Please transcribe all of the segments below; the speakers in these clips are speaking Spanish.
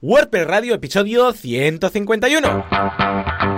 WordPress Radio, episodio 151.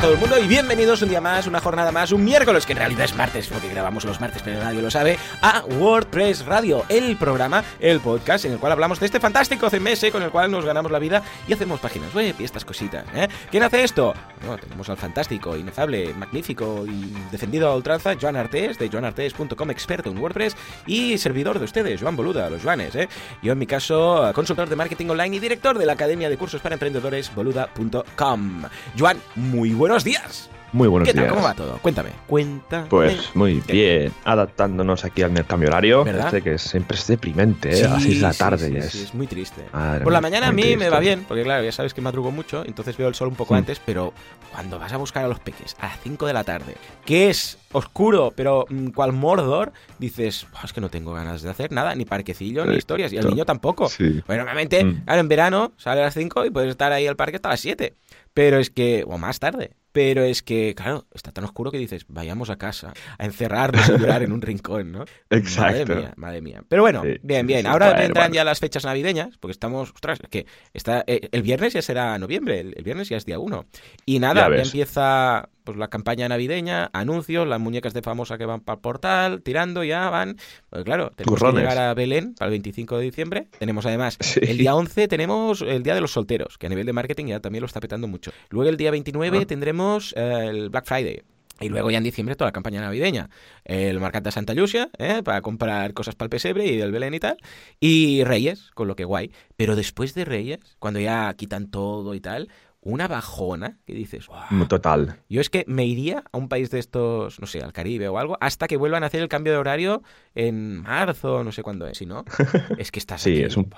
Todo el mundo y bienvenidos un día más, una jornada más, un miércoles, que en realidad es martes, porque grabamos los martes, pero nadie lo sabe, a WordPress Radio, el programa, el podcast en el cual hablamos de este fantástico CMS con el cual nos ganamos la vida y hacemos páginas web y estas cositas. ¿eh? ¿Quién hace esto? Bueno, tenemos al fantástico, inefable, magnífico y defendido a ultranza, Joan Artés, de joanartés.com, experto en WordPress y servidor de ustedes, Joan Boluda, los Joanes. ¿eh? Yo en mi caso, consultor de marketing online y director de la Academia de Cursos para Emprendedores, boluda.com. Joan, muy muy buenos días. Muy buenos días. ¿Cómo va todo? Cuéntame. Cuéntame. Pues muy bien, adaptándonos aquí al cambio horario. ¿Verdad? Este que siempre es deprimente, ¿eh? a las 6 de la tarde. Sí, es... muy triste. Por la mañana a mí me va bien, porque claro, ya sabes que madrugo mucho, entonces veo el sol un poco hmm. antes, pero cuando vas a buscar a los peques a las 5 de la tarde, que es oscuro, pero mm, cual Mordor, dices, es que no tengo ganas de hacer nada, ni parquecillo, ni historias, y el niño tampoco. Bueno, normalmente, hmm. claro, en verano sale a las 5 y puedes estar ahí al parque hasta las 7. Pero es que, o más tarde, pero es que, claro, está tan oscuro que dices, vayamos a casa, a encerrarnos y llorar en un rincón, ¿no? Exacto. Madre mía, madre mía. Pero bueno, bien, bien. Ahora entran ya las fechas navideñas, porque estamos, ostras, que está, eh, el viernes ya será noviembre, el, viernes ya es día uno. Y nada, ya, empieza pues la campaña navideña, anuncios, las muñecas de famosa que van para el portal, tirando, ya van. Pues claro, tenemos que llegar a Belén para el 25 de diciembre. Tenemos además, el día 11 tenemos el Día de los Solteros, que a nivel de marketing ya también lo está petando mucho. Luego el día 29 ah. tendremos eh, el Black Friday. Y luego ya en diciembre toda la campaña navideña. El Mercat Santa Lucia, ¿eh? para comprar cosas para el pesebre y del Belén y tal. Y Reyes, con lo que guay. Pero después de Reyes, cuando ya quitan todo y tal, una bajona que dices, Total. Yo es que me iría a un país de estos, no sé, al Caribe o algo, hasta que vuelvan a hacer el cambio de horario en marzo, no sé cuándo es. Si no, es que estás. sí, es un.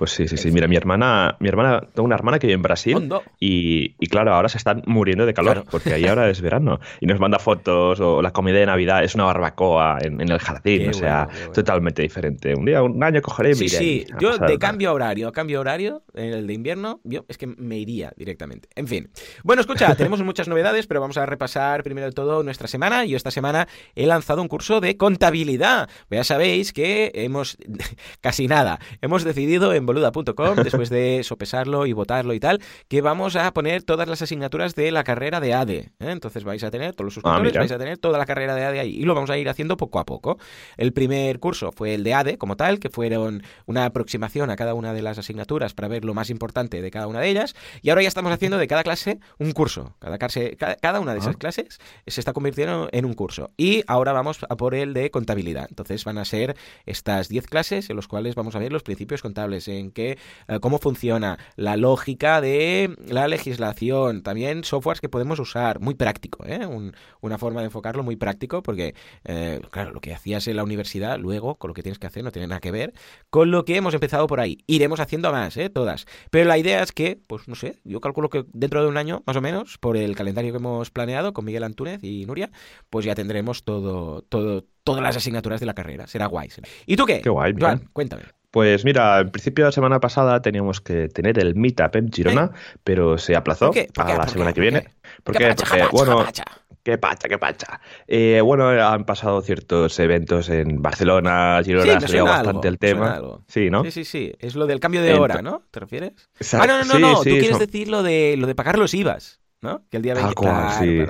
Pues sí, sí, sí. Mira, mi hermana, mi hermana, tengo una hermana que vive en Brasil y, y, claro, ahora se están muriendo de calor porque ahí ahora es verano y nos manda fotos o la comida de Navidad es una barbacoa en, el jardín, o sea, totalmente diferente. Un día, un año cogeré y Sí, sí, yo de cambio horario, cambio horario, en el de invierno, yo es que me iría directamente. En fin. Bueno, escucha, tenemos muchas novedades, pero vamos a repasar primero de todo nuestra semana. Yo esta semana he lanzado un curso de contabilidad. Ya sabéis que hemos, casi nada, hemos decidido en boluda.com, después de sopesarlo y votarlo y tal, que vamos a poner todas las asignaturas de la carrera de ADE. ¿eh? Entonces vais a tener, todos los ah, suscriptores vais a tener toda la carrera de ADE ahí. Y lo vamos a ir haciendo poco a poco. El primer curso fue el de ADE como tal, que fueron una aproximación a cada una de las asignaturas para ver lo más importante de cada una de ellas. Y ahora ya estamos haciendo de cada clase un curso. Cada, clase, cada, una de esas clases se está convirtiendo en un curso. Y ahora vamos a por el de contabilidad. Entonces van a ser estas 10 clases en los cuales vamos a ver los principios contables en qué, eh, cómo funciona, la lógica de la legislación, también softwares que podemos usar, muy práctico, ¿eh? una forma de enfocarlo muy práctico, porque, eh, claro, lo que hacías en la universidad, luego, con lo que tienes que hacer, no tiene nada que ver con lo que hemos empezado por ahí. Iremos haciendo más, ¿eh? todas. Pero la idea es que, pues no sé, yo calculo que dentro de un año, más o menos, por el calendario que hemos planeado con Miguel Antúnez y Nuria, pues ya tendremos todo, todo, todas las asignaturas de la carrera. Será guay. ¿Y tú qué? Qué guay. cuéntame. Pues mira, en principio la semana pasada teníamos que tener el Meetup en Girona, pero se aplazó para la semana que viene. ¿Por qué? Porque, bueno, qué pacha, qué pacha. Eh, bueno, han pasado ciertos eventos en Barcelona, Girona, se ha bastante el tema. Sí, ¿no? Sí, sí, sí. Es lo del cambio de hora, ¿no? ¿Te refieres? Ah, no, no, no, no. Tú quieres decir lo de, lo de pagar los IVAs. ¿No? Que el día 20... sí.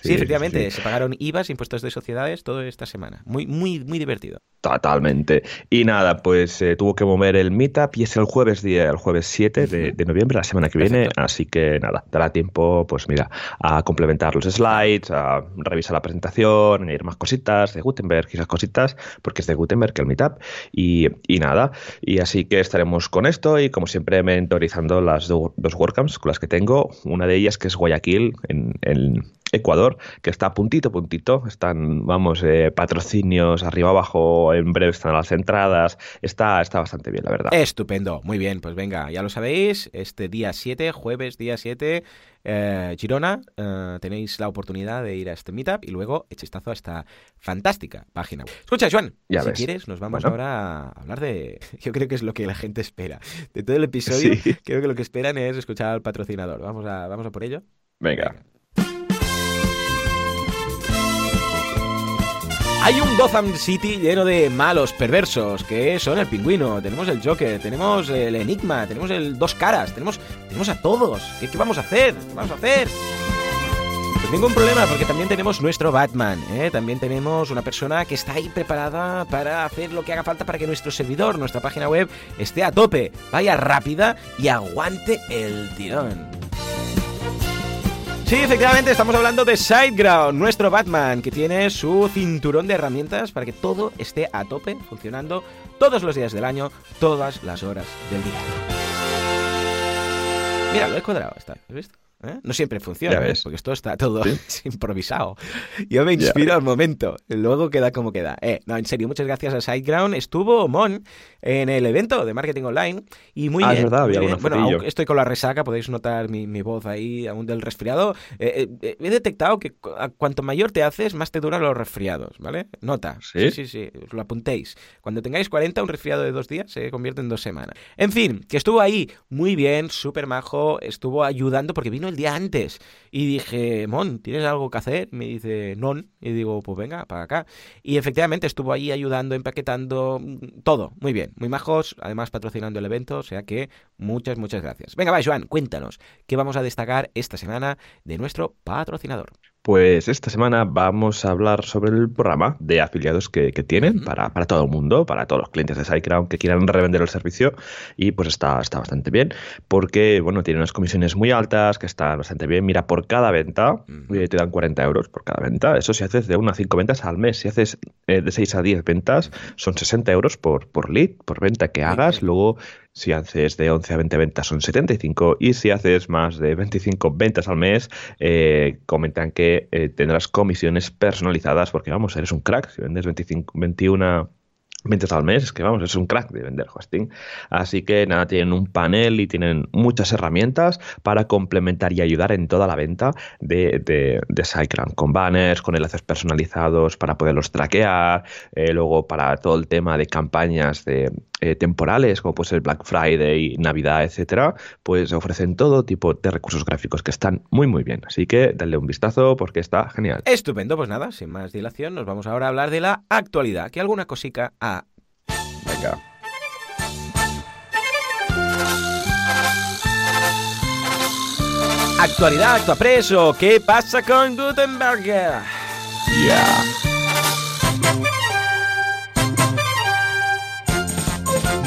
sí, efectivamente, se pagaron IVAs, impuestos de sociedades, toda esta semana. Muy, muy, muy divertido. Totalmente. Y nada, pues eh, tuvo que mover el meetup y es el jueves día, el jueves 7 de, noviembre, la semana que viene. Así que nada, dará tiempo, pues mira, a complementar los slides, a revisar la presentación, añadir más cositas de Gutenberg y esas cositas, porque es de Gutenberg el meetup. Y, y nada, y así que estaremos con esto y como siempre mentorizando las dos WordCamps con las que tengo. Una de ellas que es Guayaquil en, en Ecuador, que está a puntito, puntito. Están, vamos, eh, patrocinios arriba abajo, en breve están las entradas. Está, está bastante bien, la verdad. Estupendo, muy bien. Pues venga, ya lo sabéis, este día 7, jueves día 7, eh, Girona, eh, tenéis la oportunidad de ir a este meetup y luego echistazo a esta fantástica página. Escucha, Joan, Ya si ves. quieres, nos vamos Bueno. ahora a hablar de. Yo creo que es lo que la gente espera. De todo el episodio, Sí. creo que lo que esperan es escuchar al patrocinador. Vamos a, vamos a por ello. Venga. Hay un Gotham City lleno de malos, perversos, que son el pingüino, tenemos el Joker, tenemos el Enigma, tenemos el Dos Caras, tenemos, tenemos a todos. ¿Qué, vamos a hacer? ¿Qué vamos a hacer? Pues ningún problema, porque también tenemos nuestro Batman, ¿eh? también tenemos una persona que está ahí preparada para hacer lo que haga falta para que nuestro servidor, nuestra página web, esté a tope, vaya rápida y aguante el tirón. Sí, efectivamente, estamos hablando de Sideground, nuestro Batman, que tiene su cinturón de herramientas para que todo esté a tope, funcionando todos los días del año, todas las horas del día. Mira, lo he cuadrado, está, ¿has visto? ¿Eh? No siempre funciona, ¿eh? ves. porque esto está todo improvisado. Yo me inspiro al momento, luego queda como queda. Eh, no, en serio, muchas gracias a Sideground. Estuvo Mon en el evento de marketing online y muy Ah, es bien. verdad, muy había bien. Bueno, estoy con la resaca, podéis notar mi, mi voz ahí, aún del resfriado. Eh, eh, he detectado que cu- cuanto mayor te haces, más te duran los resfriados, ¿vale? Nota. ¿Sí? sí, sí, os lo apuntéis. Cuando tengáis 40, un resfriado de dos días se convierte en dos semanas. En fin, que estuvo ahí muy bien, súper majo, estuvo ayudando porque vino el día antes. Y dije, Mon, ¿tienes algo que hacer? Me dice, non. Y digo, pues venga, para acá. Y efectivamente estuvo ahí ayudando, empaquetando, mm, todo. Muy bien, muy majos, además patrocinando el evento, o sea que muchas, muchas gracias. Venga, va, Joan, cuéntanos, ¿qué vamos a destacar esta semana de nuestro patrocinador? Pues esta semana vamos a hablar sobre el programa de afiliados que, que tienen para, para todo el mundo, para todos los clientes de SiteGround que quieran revender el servicio y pues está, está bastante bien porque, bueno, tiene unas comisiones muy altas que están bastante bien. Mira, por cada venta eh, te dan 40 euros por cada venta. Eso si haces de 1 a 5 ventas al mes. Si haces eh, de 6 a 10 ventas son 60 euros por, por lead, por venta que hagas. Luego si haces de 11 a 20 ventas son 75 y si haces más de 25 ventas al mes, eh, comentan que eh, tendrás comisiones personalizadas porque vamos, eres un crack. Si vendes 25, 21 ventas al mes, es que vamos, es un crack de vender hosting. Así que nada, tienen un panel y tienen muchas herramientas para complementar y ayudar en toda la venta de, de, de SiteGround, con banners, con enlaces personalizados para poderlos traquear, eh, luego para todo el tema de campañas de, eh, temporales, como puede ser Black Friday, Navidad, etcétera, pues ofrecen todo tipo de recursos gráficos que están muy muy bien. Así que dale un vistazo porque está genial. Estupendo, pues nada, sin más dilación, nos vamos ahora a hablar de la actualidad, que alguna cosica ha... Venga. Actualidad, actua preso, ¿qué pasa con Gutenberg? Yeah.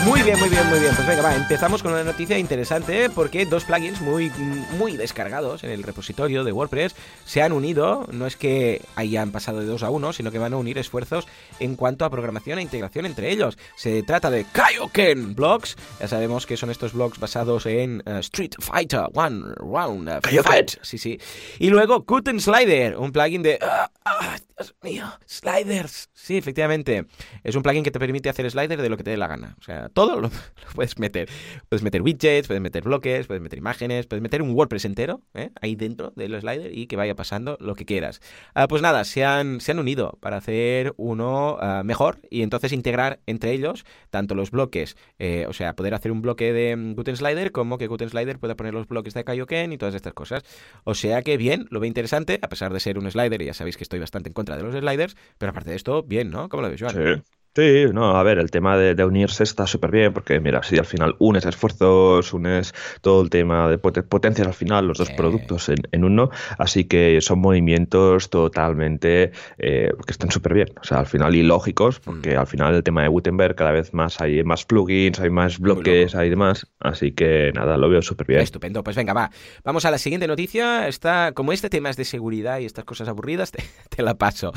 Muy bien, muy bien, muy bien. Pues venga, va, empezamos con una noticia interesante ¿eh? porque dos plugins muy, muy descargados en el repositorio de WordPress se han unido. No es que hayan pasado de dos a uno, sino que van a unir esfuerzos en cuanto a programación e integración entre ellos. Se trata de Kaioken Blocks. Ya sabemos que son estos blogs basados en eh, Street Fighter One Round eh, Kaioken. Sí, sí. Y luego Guten Slider, un plugin de... ¡Ah, ah, Dios mío! Sliders. Sí, efectivamente. Es un plugin que te permite hacer slider de lo que te dé la gana. O sea, todo lo, puedes meter. Puedes meter widgets, puedes meter bloques, puedes meter imágenes, puedes meter un WordPress entero ¿eh? ahí dentro del slider y que vaya pasando lo que quieras. Ah, pues nada, se han, se han unido para hacer uno ah, mejor y entonces integrar entre ellos tanto los bloques, eh, o sea, poder hacer un bloque de mm, Guten Slider como que Guten Slider pueda poner los bloques de Kaioken y todas estas cosas. O sea que bien, lo veo interesante, a pesar de ser un slider, y ya sabéis que estoy bastante en contra de los sliders, pero aparte de esto, bien, ¿no? ¿Cómo lo ves, Joan? Sí. Sí, no, a ver, el tema de, de unirse está súper bien, porque mira, si al final unes esfuerzos, unes todo el tema de poten- potencias al final los dos Sí. productos en, en uno, así que son movimientos totalmente eh, que están súper bien, o sea, al final y lógicos, porque Mm. al final el tema de Gutenberg cada vez más hay más plugins, hay más bloques, hay demás, así que nada, lo veo súper bien. Estupendo, pues venga, va. Vamos a la siguiente noticia. Está, como este tema es de seguridad y estas cosas aburridas, te, te la paso.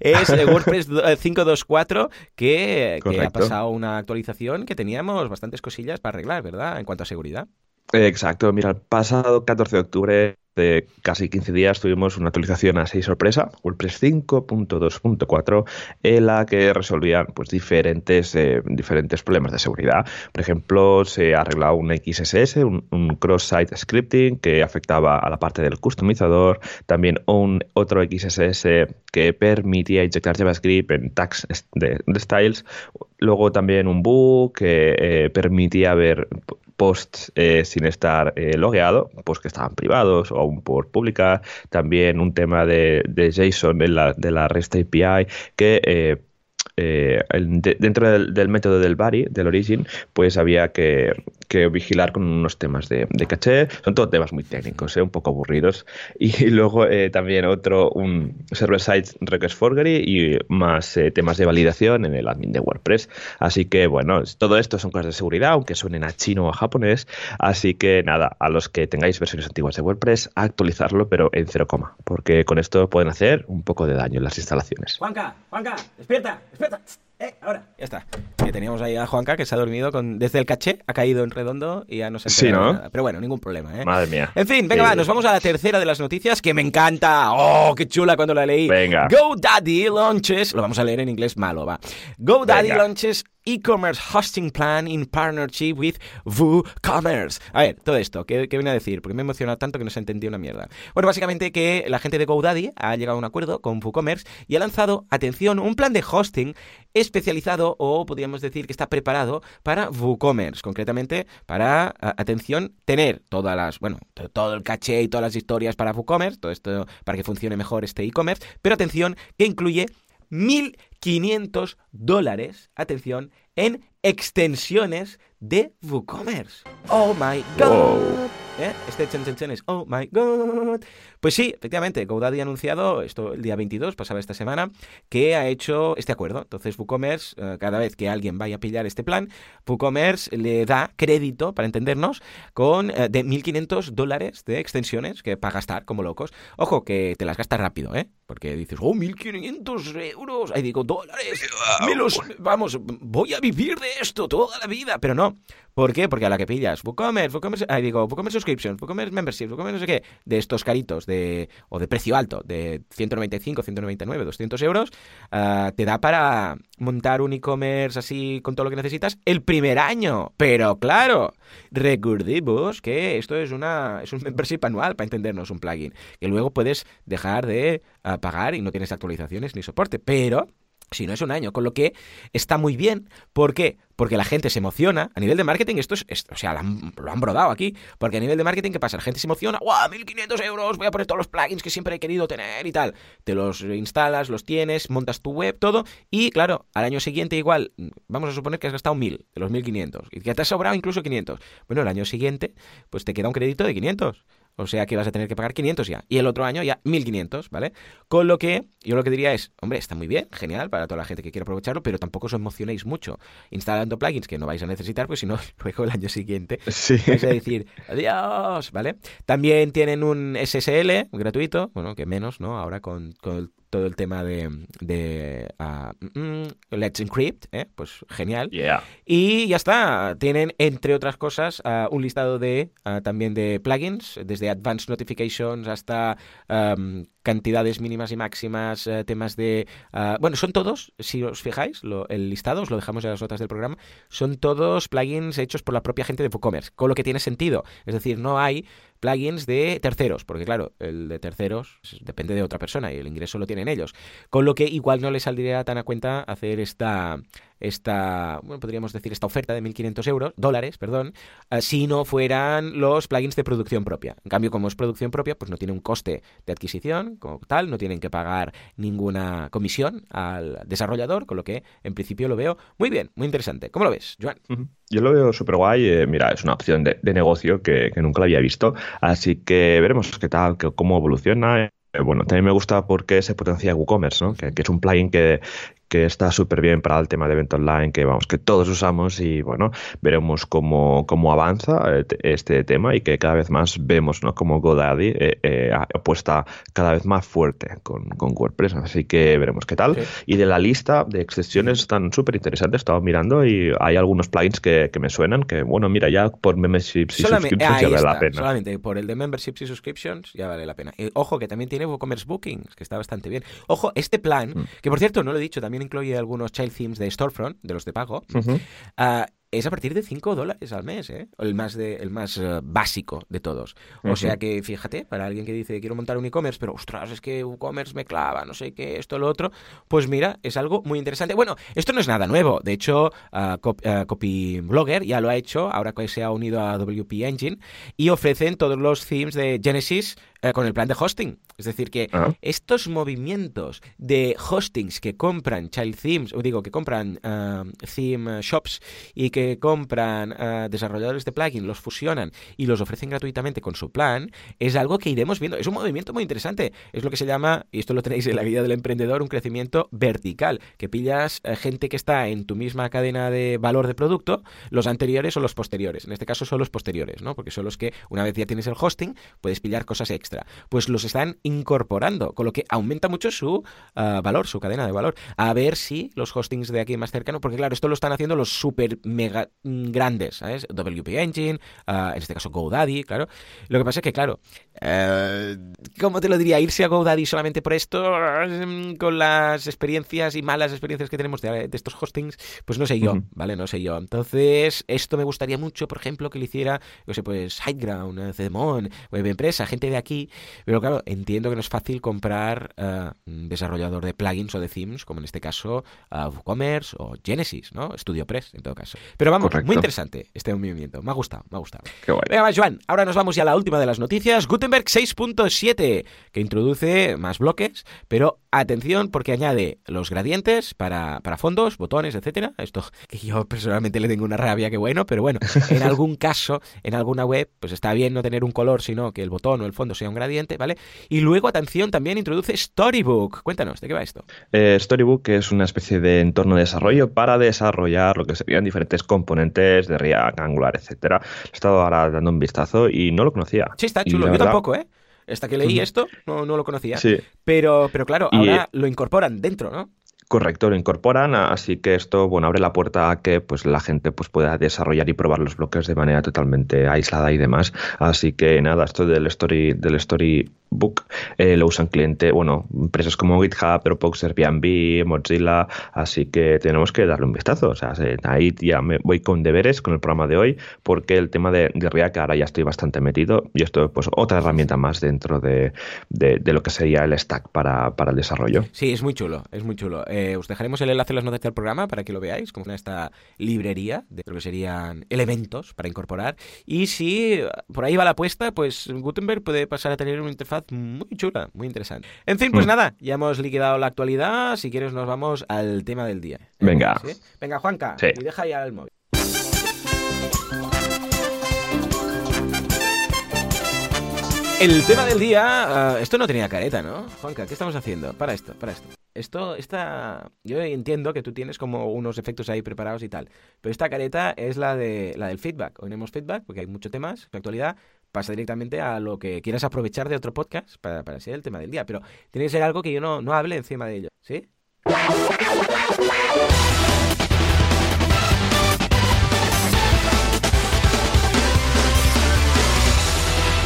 Es eh, WordPress do- eh, 5.2.4 que, que ha pasado una actualización que teníamos bastantes cosillas para arreglar, ¿verdad? En cuanto a seguridad. Exacto, mira, el pasado 14 de octubre hace casi 15 días tuvimos una actualización así sorpresa, WordPress 5.2.4, en la que resolvían pues, diferentes, eh, diferentes problemas de seguridad. Por ejemplo, se arreglaba un XSS, un, cross-site scripting que afectaba a la parte del customizador, también un otro XSS que permitía inyectar JavaScript en tags de, styles, luego también un bug que eh, permitía ver posts eh, sin estar eh, logueado, pues que estaban privados o aún por publicar. También un tema de, JSON de la, de la REST API que eh, dentro del, método del body, del origin, pues había que, que vigilar con unos temas de, caché. Son todos temas muy técnicos, ¿eh? un poco aburridos. Y luego eh, también otro, un server-side request forgery y más eh, temas de validación en el admin de WordPress. Así que, bueno, todo esto son cosas de seguridad, aunque suenen a chino o a japonés. Así que nada, a los que tengáis versiones antiguas de WordPress, actualizarlo, pero en 0, porque con esto pueden hacer un poco de daño en las instalaciones. Juanca, Juanca, despierta, despierta. Eh, ahora, ya está. Que teníamos ahí a Juanca que se ha dormido con, desde el caché, ha caído en redondo y ya no se ha sí, ¿no? nada. Pero bueno, ningún problema, ¿eh? Madre mía. En fin, venga, va, nos vamos a la tercera de las noticias que me encanta. ¡Oh, qué chula cuando la leí! Venga. GoDaddy launches, lo vamos a leer en inglés malo, va. GoDaddy launches e-commerce hosting plan in partnership with WooCommerce. A ver, todo esto, ¿qué, viene a decir? Porque me he emocionado tanto que no se entendió una mierda. Bueno, básicamente que la gente de GoDaddy ha llegado a un acuerdo con WooCommerce y ha lanzado, atención, un plan de hosting especializado o podríamos decir que está preparado para WooCommerce, concretamente para, atención, tener todas las, bueno, todo el caché y todas las historias para WooCommerce, todo esto para que funcione mejor este e-commerce, pero atención, que incluye 1.500 dólares, atención, en extensiones de WooCommerce. Oh my god. ¿Eh? Este chen, es oh my god. Pues sí, efectivamente, GoDaddy ha anunciado, esto el día 22, pasaba esta semana, que ha hecho este acuerdo. Entonces, WooCommerce, eh, cada vez que alguien vaya a pillar este plan, WooCommerce le da crédito, para entendernos, con eh, de 1.500 dólares de extensiones que para gastar como locos. Ojo, que te las gastas rápido, ¿eh? Porque dices, oh, 1.500 euros, ahí digo, dólares, me los, vamos, voy a vivir de esto toda la vida, pero no. ¿Por qué? Porque a la que pillas WooCommerce, WooCommerce, ahí digo, WooCommerce Subscriptions, WooCommerce Membership, WooCommerce no sé qué, de estos caritos, de, o de precio alto, de 195, 199, 200 euros, ah, te da para montar un e-commerce así con todo lo que necesitas el primer año. Pero claro, recordemos que esto es, una, es un membership anual, para entendernos, un plugin, que luego puedes dejar de ah, pagar y no tienes actualizaciones ni soporte. Pero si no es un año, con lo que está muy bien. ¿Por qué? Porque la gente se emociona. A nivel de marketing, esto es, o sea, lo han, brodado aquí. Porque a nivel de marketing, ¿qué pasa? La gente se emociona. ¡Guau! 1500 euros, voy a poner todos los plugins que siempre he querido tener y tal. Te los instalas, los tienes, montas tu web, todo. Y claro, al año siguiente, igual, vamos a suponer que has gastado 1000 de los 1500 y que te ha sobrado incluso 500. Bueno, el año siguiente, pues te queda un crédito de 500. O sea que vas a tener que pagar 500 ya. Y el otro año ya 1500, ¿vale? Con lo que yo lo que diría es, hombre, está muy bien, genial para toda la gente que quiera aprovecharlo, pero tampoco os emocionéis mucho instalando plugins que no vais a necesitar, pues si no, luego el año siguiente sí. vais a decir, adiós, ¿vale? También tienen un SSL gratuito, bueno, que menos, ¿no? Ahora con, con todo el tema de, de mm, mm, Let's Encrypt, ¿eh? pues genial. Y ya está, tienen entre otras cosas ah, un listado de ah, también de plugins, desde Advanced Notifications hasta cantidades mínimas y máximas, eh, temas de... bueno, son todos, si os fijáis, el listado, os lo dejamos en las notas del programa, son todos plugins hechos por la propia gente de WooCommerce, con lo que tiene sentido. Es decir, no hay plugins de terceros, porque claro, el de terceros depende de otra persona y el ingreso lo tienen ellos. Con lo que igual no les saldría tan a cuenta hacer esta, esta, bueno, podríamos decir, esta oferta de 1.500 euros, dólares, perdón, eh, si no fueran los plugins de producción propia. En cambio, como es producción propia, pues no tiene un coste de adquisición como tal, no tienen que pagar ninguna comisión al desarrollador, con lo que en principio lo veo muy bien, muy interesante. ¿Cómo lo ves, Joan? Yo lo veo súper guay. Eh, mira, es una opción de, negocio que, nunca la había visto. Así que veremos qué tal, cómo evoluciona. Eh, bueno, también me gusta porque se potencia WooCommerce, ¿no? que, es un plugin que, que está súper bien para el tema de evento online, que vamos, que todos usamos y bueno, veremos cómo, cómo avanza eh, este tema y que cada vez más vemos ¿no? como GoDaddy eh, eh, apuesta cada vez más fuerte con, con WordPress, así que veremos qué tal. Y de la lista de extensiones están súper interesantes, estaba mirando y hay algunos plugins que, que, me suenan, que bueno, mira, ya por memberships y subscriptions ya vale la pena. Solamente por el de memberships y subscriptions ya vale la pena. ojo, que también tiene WooCommerce Bookings, que está bastante bien. Ojo, este plan, mm. que por cierto, no lo he dicho, también incluye algunos child themes de Storefront, de los de pago es a partir de 5 dólares al mes, ¿eh? el más, de, el más eh, básico de todos. O sea que, fíjate, para alguien que dice quiero montar un e-commerce, pero ostras, es que e-commerce me clava, no sé qué, esto, lo otro, pues mira, es algo muy interesante. Bueno, esto no es nada nuevo. De hecho, uh, Copy Blogger ya lo ha hecho, ahora que se ha unido a WP Engine, y ofrecen todos los themes de Genesis eh, con el plan de hosting. Es decir, que ah. estos movimientos de hostings que compran child themes, o digo, que compran uh, theme shops y que compran uh, desarrolladores de plugin, los fusionan y los ofrecen gratuitamente con su plan, es algo que iremos viendo. Es un movimiento muy interesante. Es lo que se llama, y esto lo tenéis en la guía del emprendedor, un crecimiento vertical, que pillas uh, gente que está en tu misma cadena de valor de producto, los anteriores o los posteriores. En este caso son los posteriores, ¿no? Porque son los que, una vez ya tienes el hosting, puedes pillar cosas extra pues los están incorporando, con lo que aumenta mucho su ah, valor, su cadena de valor. A ver si los hostings de aquí más cercanos, porque claro, esto lo están haciendo los super mega mm, grandes, ¿sabes? WP Engine, ah, en este caso GoDaddy, claro. Lo que pasa es que, claro, eh, ¿cómo te lo diría? Irse a GoDaddy solamente por esto, mm, con las experiencias y malas experiencias que tenemos de, estos hostings, pues no sé yo, ¿vale? No sé yo. Entonces, esto me gustaría mucho, por ejemplo, que lo hiciera, no sé, pues Hideground, Cedemon, Web Empresa, gente de aquí pero claro, entiendo que no es fácil comprar uh, un desarrollador de plugins o de themes, como en este caso uh, WooCommerce o Genesis, ¿no? StudioPress, en todo caso. Pero vamos, muy interesante este movimiento. Me ha gustado, me ha gustado. Qué Venga, Joan, ahora nos vamos ya a la última de las noticias. Gutenberg 6.7, que introduce más bloques, pero atención porque añade los gradientes para, para fondos, botones, etcétera. Esto que yo personalmente le tengo una rabia que bueno, pero bueno, en algún caso, en alguna web, pues está bien no tener un color, sino que el botón o el fondo sea un gradiente, ¿vale? Y luego, atención, también introduce Storybook. Cuéntanos, ¿de qué va esto? Eh, Storybook es una especie de entorno de desarrollo para desarrollar lo que serían diferentes componentes de React, Angular, etcétera. He estado ahora dando un vistazo y no lo conocía. Sí, está chulo. Yo tampoco, ¿eh? Hasta que leí esto, no, no lo conocía. Sí. Pero, pero claro, ahora lo incorporan dentro, ¿no? Correcto, lo incorporan, así que esto bueno abre la puerta a que pues la gente pues pueda desarrollar y probar los bloques de manera totalmente aislada y demás. Así que nada, esto del story del story Book eh, lo usan cliente, bueno, empresas como GitHub, Dropbox, Airbnb, Mozilla, así que tenemos que darle un vistazo. O sea, ahí ya me voy con deberes con el programa de hoy, porque el tema de, React ahora ya estoy bastante metido y esto pues otra herramienta más dentro de, lo que sería el stack para, el desarrollo. Sí, es muy chulo, es muy chulo. Eh, os dejaremos el enlace en las notas del programa para que lo veáis, como esta librería de lo que serían elementos para incorporar. Y si por ahí va la apuesta, pues Gutenberg puede pasar a tener una interfaz muy chula, muy interesante. En fin, pues mm. nada, ya hemos liquidado la actualidad. Si quieres, nos vamos al tema del día. Venga. Venga, Juanca, y deja ya el móvil. El tema del día, eh, esto no tenía careta, ¿no? Juanca, ¿qué estamos haciendo? Para esto, para esto. Esto, esta, yo entiendo que tú tienes como unos efectos ahí preparados y tal, pero esta careta es la de la del feedback. Hoy tenemos feedback porque hay muchos temas de actualidad, pasa directamente a lo que quieras aprovechar de otro podcast para, para ser el tema del día. Pero tiene que ser algo que yo no, no hable encima de ello, ¿sí?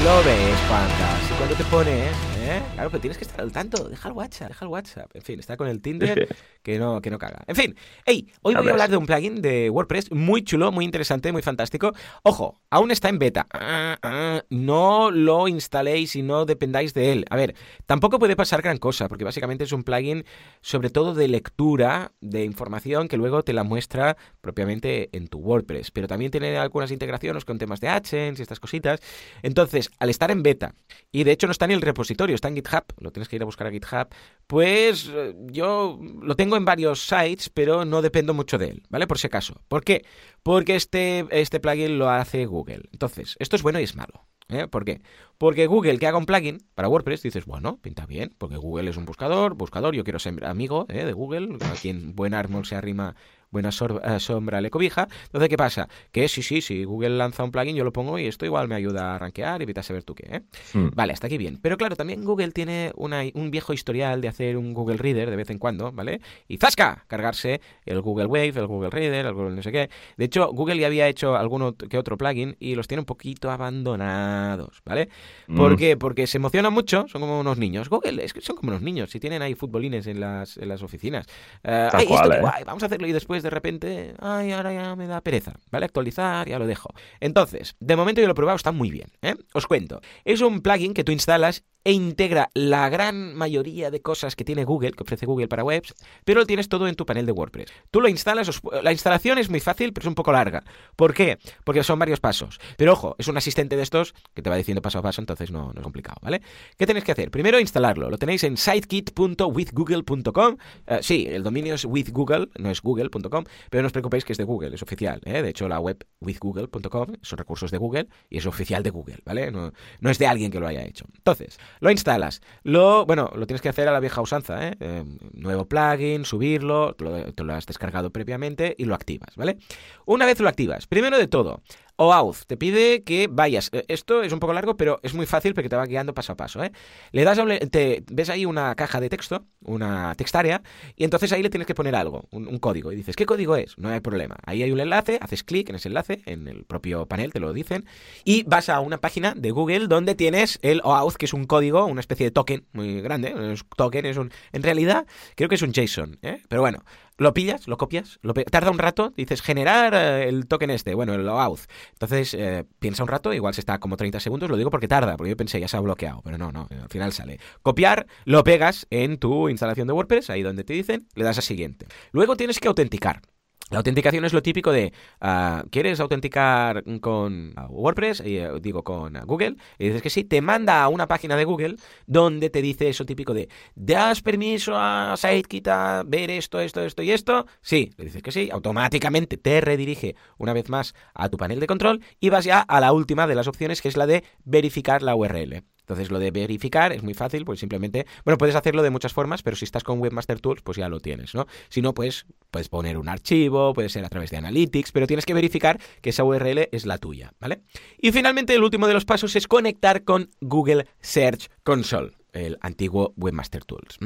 Lo ves, Juanca. Si cuando te pones ¿Eh? Claro, pero tienes que estar al tanto. Deja el WhatsApp, deja el WhatsApp. En fin, está con el Tinder que no, que no caga. En fin, hey, hoy voy a hablar de un plugin de WordPress muy chulo, muy interesante, muy fantástico. Ojo, aún está en beta. Ah, ah, no lo instaléis y no dependáis de él. A ver, tampoco puede pasar gran cosa, porque básicamente es un plugin sobre todo de lectura de información que luego te la muestra propiamente en tu WordPress. Pero también tiene algunas integraciones con temas de AdSense y estas cositas. Entonces, al estar en beta, y de hecho no está en el repositorio, está en GitHub, lo tienes que ir a buscar a GitHub, pues eh, yo lo tengo en varios sites, pero no dependo mucho de él, ¿vale? Por si acaso. ¿Por qué? Porque este, este plugin lo hace Google. Entonces, esto es bueno y es malo. ¿eh? ¿Por qué? Porque Google que haga un plugin para WordPress, dices, bueno, pinta bien, porque Google es un buscador, buscador, yo quiero ser amigo ¿eh? de Google, a quien buen árbol se arrima buena eh, sombra le cobija. Entonces, ¿qué pasa? Que sí, sí, sí, Google lanza un plugin, yo lo pongo y esto igual me ayuda a rankear y evita saber tú qué. ¿eh? Hmm. Vale, hasta aquí bien. Pero claro, también Google tiene un viejo historial de hacer un Google Reader de vez en cuando, ¿vale? Y ¡zasca! Cargarse el Google Wave, el Google Reader, el Google no sé qué. De hecho, Google ya había hecho alguno que otro plugin y los tiene un poquito abandonados, ¿vale? ¿Por hmm. qué? Porque se emocionan mucho, son como unos niños. Google es que son como unos niños, si tienen ahí futbolines en las, en las oficinas. Uh, ay, esto ¿eh? guay, vamos a hacerlo y después de repente, ay, ahora ya me da pereza, ¿vale? Actualizar, ya lo dejo. Entonces, de momento yo lo he probado, está muy bien, ¿eh? Os cuento. Es un plugin que tú instalas e integra la gran mayoría de cosas que tiene Google, que ofrece Google para webs, pero lo tienes todo en tu panel de WordPress. Tú lo instalas, la instalación es muy fácil, pero es un poco larga. ¿Por qué? Porque son varios pasos. Pero ojo, es un asistente de estos que te va diciendo paso a paso, entonces no, es complicado, ¿vale? ¿Qué tenéis que hacer? Primero instalarlo. Lo tenéis en sitekit.withgoogle.com. Eh, sí, el dominio es withgoogle, no es google.com, pero no os preocupéis que es de Google, es oficial. ¿eh? De hecho, la web withgoogle.com son recursos de Google y es oficial de Google, ¿vale? No, no es de alguien que lo haya hecho. Entonces, lo instalas. Lo, bueno, lo tienes que hacer a la vieja usanza, ¿eh? eh nuevo plugin, subirlo, te lo has descargado previamente y lo activas, ¿vale? Una vez lo activas, primero de todo, OAuth te pide que vayas. Eh, esto es un poco largo, pero es muy fácil porque te va guiando paso a paso. ¿eh? Le das te, ves ahí una caja de texto, una textarea, y entonces ahí le tienes que poner algo, un, código. Y dices, ¿qué código es? No hay problema. Ahí hay un enlace, haces clic en ese enlace, en el propio panel te lo dicen, y vas a una página de Google donde tienes el OAuth, que es un código, una especie de token muy grande. Es token es un, en realidad, creo que es un JSON, ¿eh? pero bueno, lo pillas, lo copias, lo tarda un rato, dices generar eh, el token este, bueno, el OAuth. Entonces eh, piensa un rato, igual se está como 30 segundos, lo digo porque tarda, porque yo pensé ya se ha bloqueado, pero no, no, al final sale. Copiar, lo pegas en tu instalación de WordPress, ahí donde te dicen, le das a siguiente. Luego tienes que autenticar. La autenticación es lo típico de, ah, ¿quieres autenticar con ah, WordPress? Eh, digo, con ah, Google. Y dices que sí, te manda a una página de Google donde te dice eso típico de, ¿das permiso a SiteKit a ver esto, esto, esto y esto? Sí, le dices que sí, automáticamente te redirige una vez más a tu panel de control y vas ya a la última de las opciones que es la de verificar la URL. Entonces, lo de verificar es muy fácil, pues simplemente, bueno, puedes hacerlo de muchas formas, pero si estás con Webmaster Tools, pues ya lo tienes, ¿no? Si no, pues puedes poner un archivo, puede ser a través de Analytics, pero tienes que verificar que esa URL es la tuya, ¿vale? Y finalmente, el último de los pasos es conectar con Google Search Console el antiguo Webmaster Tools.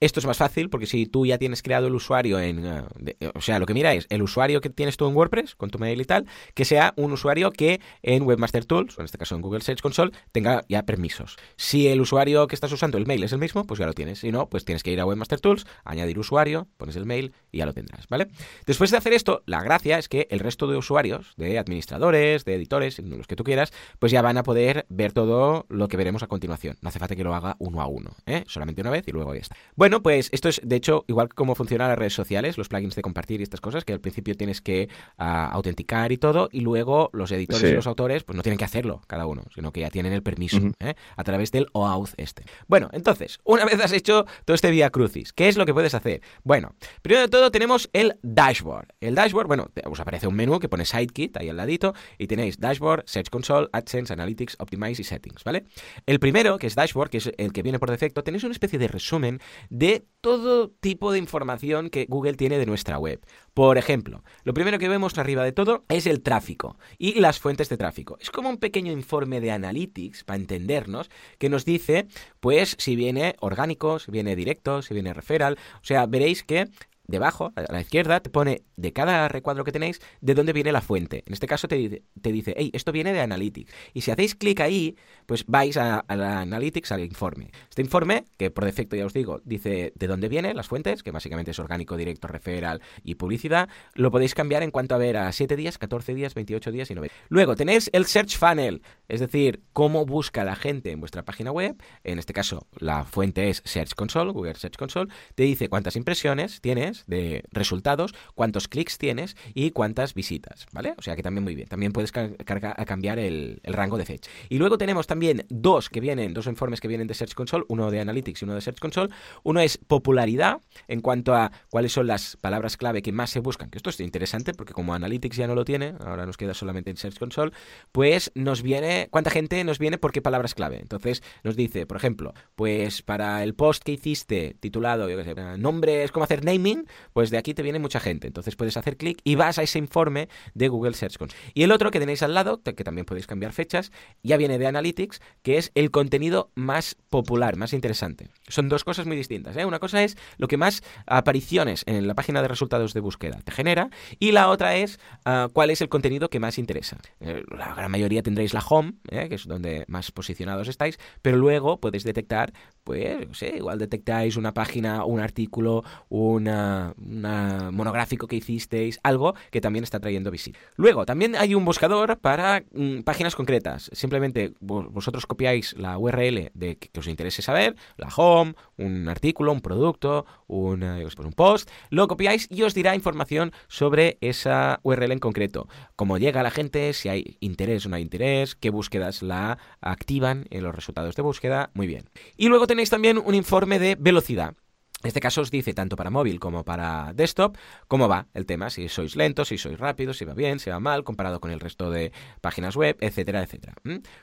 Esto es más fácil porque si tú ya tienes creado el usuario en... Eh, o sea, lo que mira es el usuario que tienes tú en WordPress, con tu mail y tal, que sea un usuario que en Webmaster Tools, o en este caso en Google Search Console, tenga ya permisos. Si el usuario que estás usando el mail es el mismo, pues ya lo tienes. Si no, pues tienes que ir a Webmaster Tools, añadir usuario, pones el mail y ya lo tendrás, ¿vale? Después de hacer esto, la gracia es que el resto de usuarios, de administradores, de editores, los que tú quieras, pues ya van a poder ver todo lo que veremos a continuación. No hace falta que lo haga uno a uno, ¿eh? solamente una vez y luego ya está. Bueno, pues esto es de hecho igual que cómo funcionan las redes sociales, los plugins de compartir y estas cosas, que al principio tienes que ah, autenticar y todo, y luego los editores y los autores pues no tienen que hacerlo cada uno, sino que ya tienen el permiso ¿eh? a través del OAuth este. Bueno, entonces, una vez has hecho todo este vía crucis, ¿qué es lo que puedes hacer? Bueno, primero de todo tenemos el dashboard. El dashboard, bueno, os aparece un menú que pone SiteKit ahí al ladito y tenéis dashboard, Search Console, AdSense, Analytics, Optimize y Settings, ¿vale? El primero, que es dashboard, que es el que viene por defecto, tenéis una especie de resumen de todo tipo de información que Google tiene de nuestra web. Por ejemplo, lo primero que vemos arriba de todo es el tráfico y las fuentes de tráfico. Es como un pequeño informe de Analytics, para entendernos, que nos dice, pues, si viene orgánico, si viene directo, si viene referral. O sea, veréis que debajo, a la izquierda, te pone de cada recuadro que tenéis de dónde viene la fuente. En este caso te, te dice, hey, esto viene de Analytics. Y si hacéis clic ahí, pues vais a, la Analytics, al informe. Este informe, que por defecto ya os digo, dice de dónde viene las fuentes, que básicamente es orgánico, directo, referral y publicidad, lo podéis cambiar en cuanto a ver a 7 días, 14 días, 28 días y 9. Luego tenéis el Search Funnel, es decir, cómo busca la gente en vuestra página web. En este caso, la fuente es Search Console, Google Search Console. Te dice cuántas impresiones tienes, de resultados, cuántos clics tienes y cuántas visitas, ¿vale? O sea que también muy bien. También puedes cambiar el, el, rango de fecha. Y luego tenemos también dos que vienen, dos informes que vienen de Search Console, uno de Analytics y uno de Search Console. Uno es popularidad en cuanto a cuáles son las palabras clave que más se buscan, que esto es interesante porque como Analytics ya no lo tiene, ahora nos queda solamente en Search Console, pues nos viene, ¿cuánta gente nos viene por qué palabras clave? Entonces nos dice, por ejemplo, pues para el post que hiciste titulado, yo qué sé, nombres, cómo hacer naming, pues de aquí te viene mucha gente. Entonces puedes hacer clic y vas a ese informe de Google Search Console. Y el otro que tenéis al lado, que también podéis cambiar fechas, ya viene de Analytics, que es el contenido más popular, más interesante. Son dos cosas muy distintas. ¿eh? Una cosa es lo que más apariciones en la página de resultados de búsqueda te genera y la otra es ah, cuál es el contenido que más interesa. Eh, la gran mayoría tendréis la home, ¿eh? que es donde más posicionados estáis, pero luego podéis detectar, pues, no sé, igual detectáis una página, un artículo, una, monográfico que hicisteis, algo que también está trayendo visita. Luego, también hay un buscador para mm, páginas concretas. Simplemente vosotros copiáis la URL de que, os interese saber, la home, un artículo, un producto, un, un post, lo copiáis y os dirá información sobre esa URL en concreto. Cómo llega la gente, si hay interés o no hay interés, qué búsquedas la activan en los resultados de búsqueda. Muy bien. Y luego tenéis también un informe de velocidad. Este caso os dice tanto para móvil como para desktop cómo va el tema, si sois lentos, si sois rápidos, si va bien, si va mal, comparado con el resto de páginas web, etcétera, etcétera.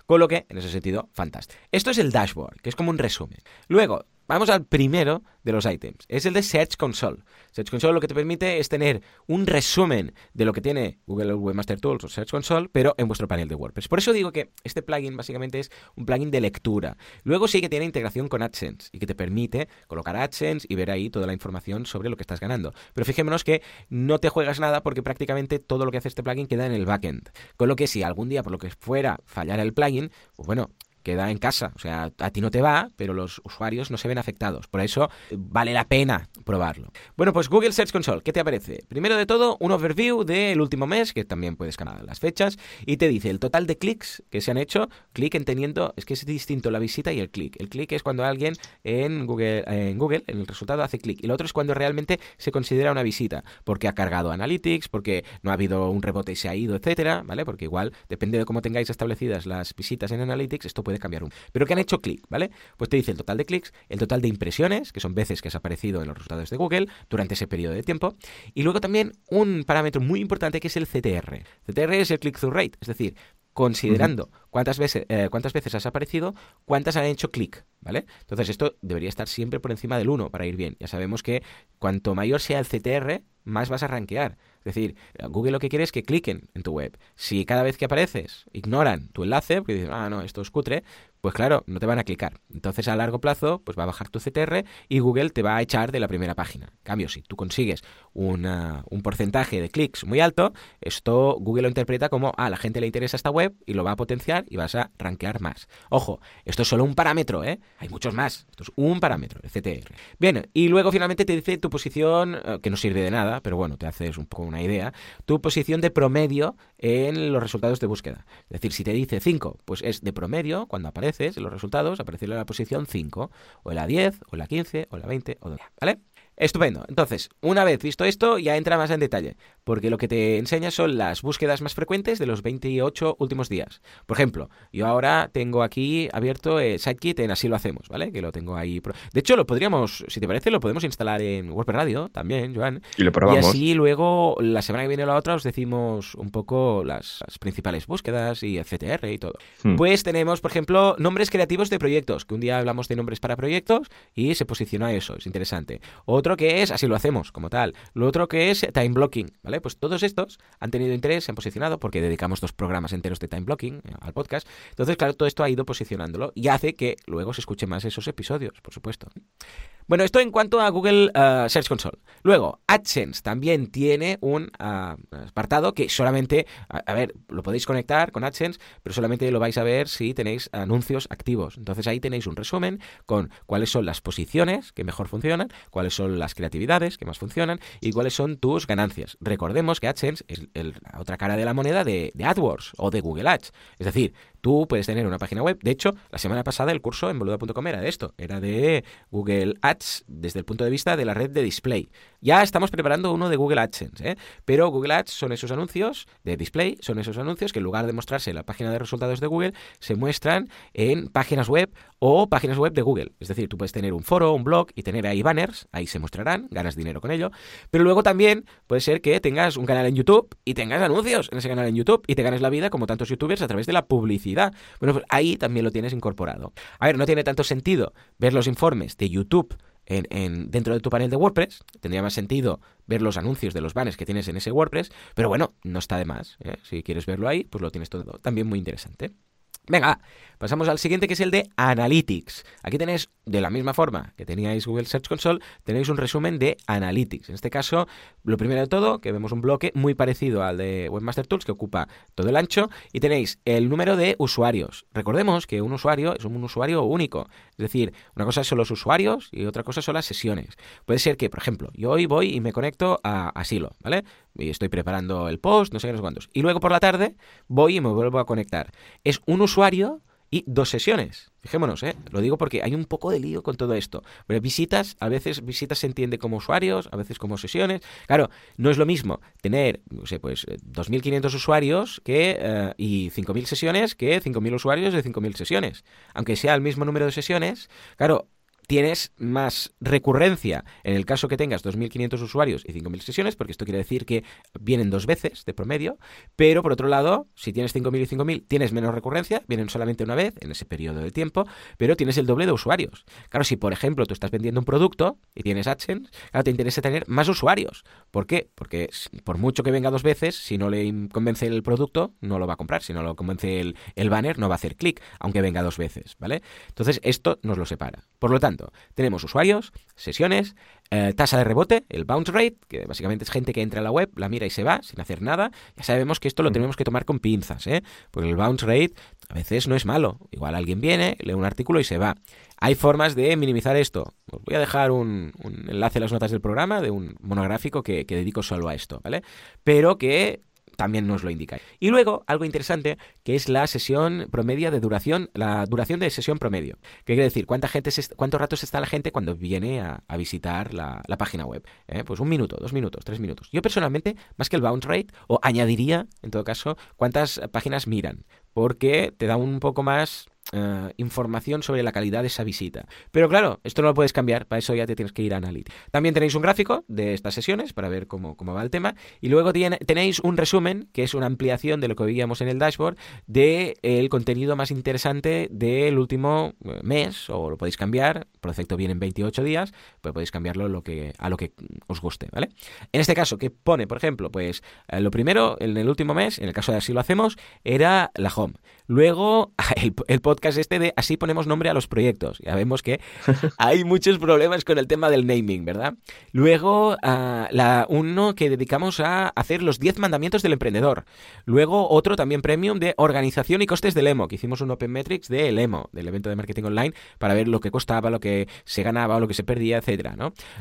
Con lo que, en ese sentido, fantástico. Esto es el dashboard, que es como un resumen. Luego, Vamos al primero de los items. Es el de Search Console. Search Console lo que te permite es tener un resumen de lo que tiene Google Webmaster Tools o Search Console, pero en vuestro panel de WordPress. Por eso digo que este plugin básicamente es un plugin de lectura. Luego sí que tiene integración con AdSense y que te permite colocar AdSense y ver ahí toda la información sobre lo que estás ganando. Pero fijémonos que no te juegas nada porque prácticamente todo lo que hace este plugin queda en el backend. Con lo que si algún día por lo que fuera fallara el plugin, pues bueno, queda en casa. O sea, a ti no te va, pero los usuarios no se ven afectados. Por eso vale la pena probarlo. Bueno, pues Google Search Console, ¿qué te aparece? Primero de todo, un overview del último mes, que también puedes cambiar las fechas, y te dice el total de clics que se han hecho. Clic entendiendo, es que es distinto la visita y el clic. El clic es cuando alguien en Google, en Google, en el resultado, hace clic. Y lo otro es cuando realmente se considera una visita, porque ha cargado Analytics, porque no ha habido un rebote y se ha ido, etcétera, ¿vale? Porque igual, depende de cómo tengáis establecidas las visitas en Analytics, esto puede cambiar un. Pero que han hecho clic, ¿vale? Pues te dice el total de clics, el total de impresiones, que son veces que has aparecido en los resultados de Google durante ese periodo de tiempo, y luego también un parámetro muy importante que es el CTR. CTR es el click-through rate, es decir, considerando cuántas veces, eh, cuántas veces has aparecido, cuántas han hecho clic, ¿vale? Entonces esto debería estar siempre por encima del 1 para ir bien. Ya sabemos que cuanto mayor sea el CTR, más vas a rankear. Es decir, Google lo que quiere es que cliquen en tu web. Si cada vez que apareces ignoran tu enlace, porque dicen, ah, no, esto es cutre, pues claro, no te van a clicar. Entonces a largo plazo, pues va a bajar tu CTR y Google te va a echar de la primera página. En cambio, si tú consigues un porcentaje de clics muy alto, esto Google lo interpreta como, ah, a la gente le interesa esta web y lo va a potenciar y vas a rankear más. Ojo, esto es solo un parámetro, ¿eh? Hay muchos más. Esto es un parámetro, el CTR. Bien, y luego finalmente te dice tu posición, eh, que no sirve de nada, pero bueno, te haces un poco una idea, tu posición de promedio en los resultados de búsqueda. Es decir, si te dice 5, pues es de promedio cuando aparece en los resultados aparecerá en la posición 5, o en la 10, o en la 15, o en la 20, o ¿vale? Estupendo. Entonces, una vez visto esto, ya entra más en detalle, porque lo que te enseña son las búsquedas más frecuentes de los 28 últimos días. Por ejemplo, yo ahora tengo aquí abierto el SiteKit en Así lo hacemos, ¿vale? Que lo tengo ahí. De hecho, lo podríamos, si te parece, lo podemos instalar en WordPress Radio también, Joan. Y lo probamos. Y así luego, la semana que viene o la otra, os decimos un poco las, principales búsquedas y el CTR y todo. Hmm. Pues tenemos, por ejemplo, nombres creativos de proyectos, que un día hablamos de nombres para proyectos y se posiciona eso, es interesante. O otro que es, así lo hacemos como tal. Lo otro que es time blocking, ¿vale? Pues todos estos han tenido interés, se han posicionado, porque dedicamos dos programas enteros de time blocking eh, al podcast. Entonces, claro, todo esto ha ido posicionándolo y hace que luego se escuchen más esos episodios, por supuesto. Bueno, esto en cuanto a Google uh, Search Console. Luego, AdSense también tiene un uh, apartado que solamente, a, ver, lo podéis conectar con AdSense, pero solamente lo vais a ver si tenéis anuncios activos. Entonces ahí tenéis un resumen con cuáles son las posiciones que mejor funcionan, cuáles son las creatividades que más funcionan y cuáles son tus ganancias. Recordemos que AdSense es la otra cara de la moneda de, de AdWords o de Google Ads. Es decir, tú puedes tener una página web. De hecho, la semana pasada el curso en boluda.com era de esto, era de Google Ads desde el punto de vista de la red de display. Ya estamos preparando uno de Google AdSense, ¿eh? pero Google Ads son esos anuncios de display, son esos anuncios que en lugar de mostrarse en la página de resultados de Google, se muestran en páginas web o páginas web de Google. Es decir, tú puedes tener un foro, un blog y tener ahí banners, ahí se mostrarán, ganas dinero con ello, pero luego también puede ser que tengas un canal en YouTube y tengas anuncios en ese canal en YouTube y te ganes la vida como tantos youtubers a través de la publicidad. Bueno, pues ahí también lo tienes incorporado. A ver, no tiene tanto sentido ver los informes de YouTube en, dentro de tu panel de WordPress. Tendría más sentido ver los anuncios de los banners que tienes en ese WordPress, pero bueno, no está de más. ¿eh? Si quieres verlo ahí, pues lo tienes todo. También muy interesante. Venga, pasamos al siguiente que es el de Analytics. Aquí tenéis, de la misma forma que teníais Google Search Console, tenéis un resumen de Analytics. En este caso, lo primero de todo, que vemos un bloque muy parecido al de Webmaster Tools, que ocupa todo el ancho, y tenéis el número de usuarios. Recordemos que un usuario es un usuario único. Es decir, una cosa son los usuarios y otra cosa son las sesiones. Puede ser que, por ejemplo, yo hoy voy y me conecto a Asilo, ¿vale? Y estoy preparando el post, no sé qué, no sé cuántos. Y luego por la tarde voy y me vuelvo a conectar. Es un usuario y dos sesiones. Fijémonos, ¿eh? Lo digo porque hay un poco de lío con todo esto. Pero visitas, a veces visitas se entiende como usuarios, a veces como sesiones. Claro, no es lo mismo tener, no sé, pues 2.500 eh, usuarios que, eh, y 5.000 sesiones que 5.000 usuarios de 5.000 sesiones. Aunque sea el mismo número de sesiones, claro, tienes más recurrencia en el caso que tengas 2.500 usuarios y 5.000 sesiones, porque esto quiere decir que vienen dos veces de promedio, pero por otro lado, si tienes 5.000 y 5.000, tienes menos recurrencia, vienen solamente una vez en ese periodo de tiempo, pero tienes el doble de usuarios. Claro, si por ejemplo tú estás vendiendo un producto y tienes AdSense, claro, te interesa tener más usuarios. ¿Por qué? Porque por mucho que venga dos veces, si no le convence el producto, no lo va a comprar. Si no lo convence el, el banner, no va a hacer clic, aunque venga dos veces, ¿vale? Entonces, esto nos lo separa. Por lo tanto, tenemos usuarios, sesiones, eh, tasa de rebote, el bounce rate, que básicamente es gente que entra a la web, la mira y se va sin hacer nada. Ya sabemos que esto lo tenemos que tomar con pinzas, ¿eh? porque el bounce rate a veces no es malo. Igual alguien viene, lee un artículo y se va. Hay formas de minimizar esto. Os voy a dejar un, enlace en las notas del programa de un monográfico que, que dedico solo a esto, ¿vale? Pero que también nos lo indica. Y luego, algo interesante, que es la sesión promedia de duración, la duración de sesión promedio. ¿Qué quiere decir? ¿Cuánta gente ¿Cuántos ratos está la gente cuando viene a, visitar la, página web? ¿Eh? Pues un minuto, dos minutos, tres minutos. Yo personalmente, más que el bounce rate, o añadiría, en todo caso, cuántas páginas miran, porque te da un poco más eh, información sobre la calidad de esa visita. Pero claro, esto no lo puedes cambiar, para eso ya te tienes que ir a Analytics. También tenéis un gráfico de estas sesiones para ver cómo, cómo va el tema. Y luego tenéis un resumen, que es una ampliación de lo que veíamos en el dashboard, del el contenido más interesante del último eh, mes, o lo podéis cambiar, por defecto vienen 28 días, pues podéis cambiarlo lo que, a lo que os guste, ¿vale? En este caso, ¿qué pone? Por ejemplo, pues eh, lo primero, en el último mes, en el caso de así lo hacemos, era la home. Luego, el, el podcast es este de así ponemos nombre a los proyectos. Ya vemos que hay muchos problemas con el tema del naming, ¿verdad? Luego, ah, la, uno que dedicamos a hacer los 10 mandamientos del emprendedor. Luego, otro también premium de organización y costes del EMO, que hicimos un Open Metrics del EMO, del evento de marketing online, para ver lo que costaba, lo que se ganaba, lo que se perdía, etcétera.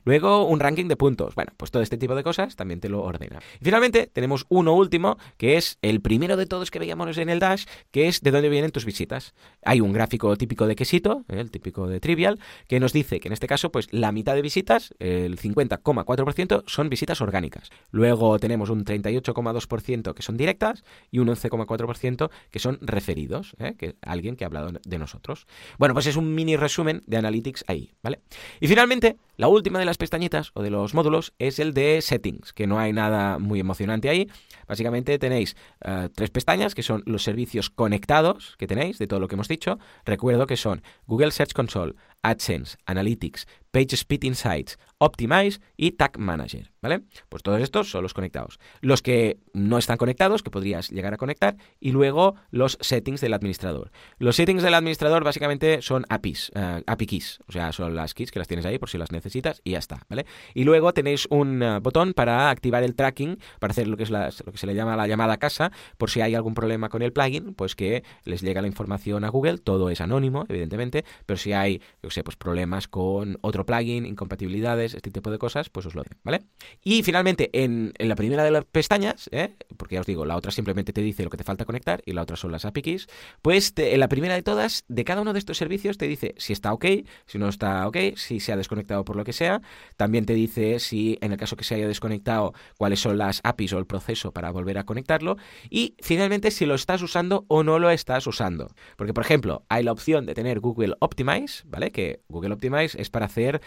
Luego, un ranking de puntos. Bueno, pues todo este tipo de cosas también te lo ordena. Y finalmente, tenemos uno último, que es el primero de todos que veíamos en el Dash, que es de dónde vienen tus visitas hay un gráfico típico de quesito, ¿eh? el típico de Trivial, que nos dice que en este caso, pues la mitad de visitas, el 50,4%, son visitas orgánicas. Luego tenemos un 38,2% que son directas y un 11,4% que son referidos, ¿eh? que alguien que ha hablado de nosotros. Bueno, pues es un mini resumen de Analytics ahí, ¿vale? Y finalmente, la última de las pestañitas o de los módulos es el de Settings, que no hay nada muy emocionante ahí. Básicamente tenéis eh, tres pestañas que son los servicios conectados que tenéis de todo lo que hemos dicho. Recuerdo que son Google Search Console, AdSense, Analytics, PageSpeed Insights, Optimize y Tag Manager, ¿vale? Pues todos estos son los conectados. Los que no están conectados, que podrías llegar a conectar, y luego los settings del administrador. Los settings del administrador básicamente son APIs, eh, API keys, o sea, son las keys que las tienes ahí por si las necesitas y ya está, ¿vale? Y luego tenéis un eh, botón para activar el tracking, para hacer lo que, es lo que se le llama la llamada casa, por si hay algún problema con el plugin, pues que les llega la información a Google, todo es anónimo, evidentemente, pero si hay, sé, pues problemas con otro plugin, incompatibilidades, este tipo de cosas, pues os lo den, ¿vale? Y finalmente, en, la primera de las pestañas, ¿eh? porque ya os digo, la otra simplemente te dice lo que te falta conectar y la otra son las API keys, pues en la primera de todas, de cada uno de estos servicios te dice si está ok, si no está ok, si se ha desconectado por lo que sea, también te dice si en el caso que se haya desconectado, cuáles son las APIs o el proceso para volver a conectarlo y finalmente si lo estás usando o no lo estás usando. Porque, por ejemplo, hay la opción de tener Google Optimize, ¿vale? Que Google Optimize es para hacer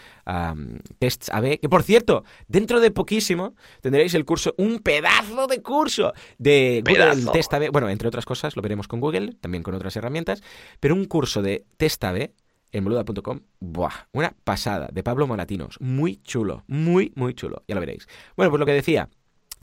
tests AB, que por cierto, dentro de poquísimo tendréis el curso, un pedazo de curso de Google Test AB, bueno, entre otras cosas, lo veremos con Google, también con otras herramientas, pero un curso de Test AB en boluda.com, ¡buah! Una pasada de Pablo Moratinos. Muy chulo, muy, muy chulo. Ya lo veréis. Bueno, pues lo que decía,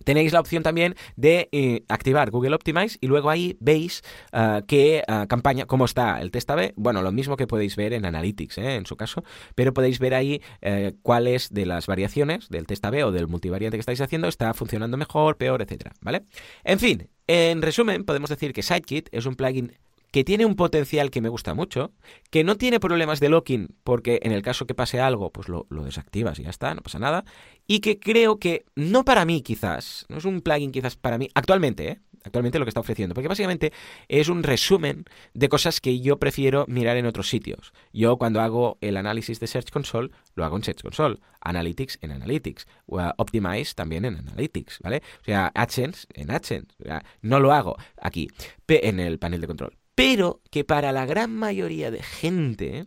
Tenéis la opción también de eh, activar Google Optimize y luego ahí veis uh, qué uh, campaña, cómo está el test AB. Bueno, lo mismo que podéis ver en Analytics, ¿eh? en su caso, pero podéis ver ahí eh, cuáles de las variaciones del test AB o del multivariante que estáis haciendo está funcionando mejor, peor, etcétera, ¿vale? En fin, en resumen, podemos decir que Sidekit es un plugin que tiene un potencial que me gusta mucho, que no tiene problemas de locking, porque en el caso que pase algo, pues lo, desactivas y ya está, no pasa nada, y que creo que, no para mí quizás, no es un plugin quizás para mí, actualmente, ¿eh? actualmente lo que está ofreciendo, porque básicamente es un resumen de cosas que yo prefiero mirar en otros sitios. Yo cuando hago el análisis de Search Console, lo hago en Search Console, Analytics en Analytics, o Optimize también en Analytics, ¿vale? O sea, AdSense en AdSense, no lo hago aquí, en el panel de control pero que para la gran mayoría de gente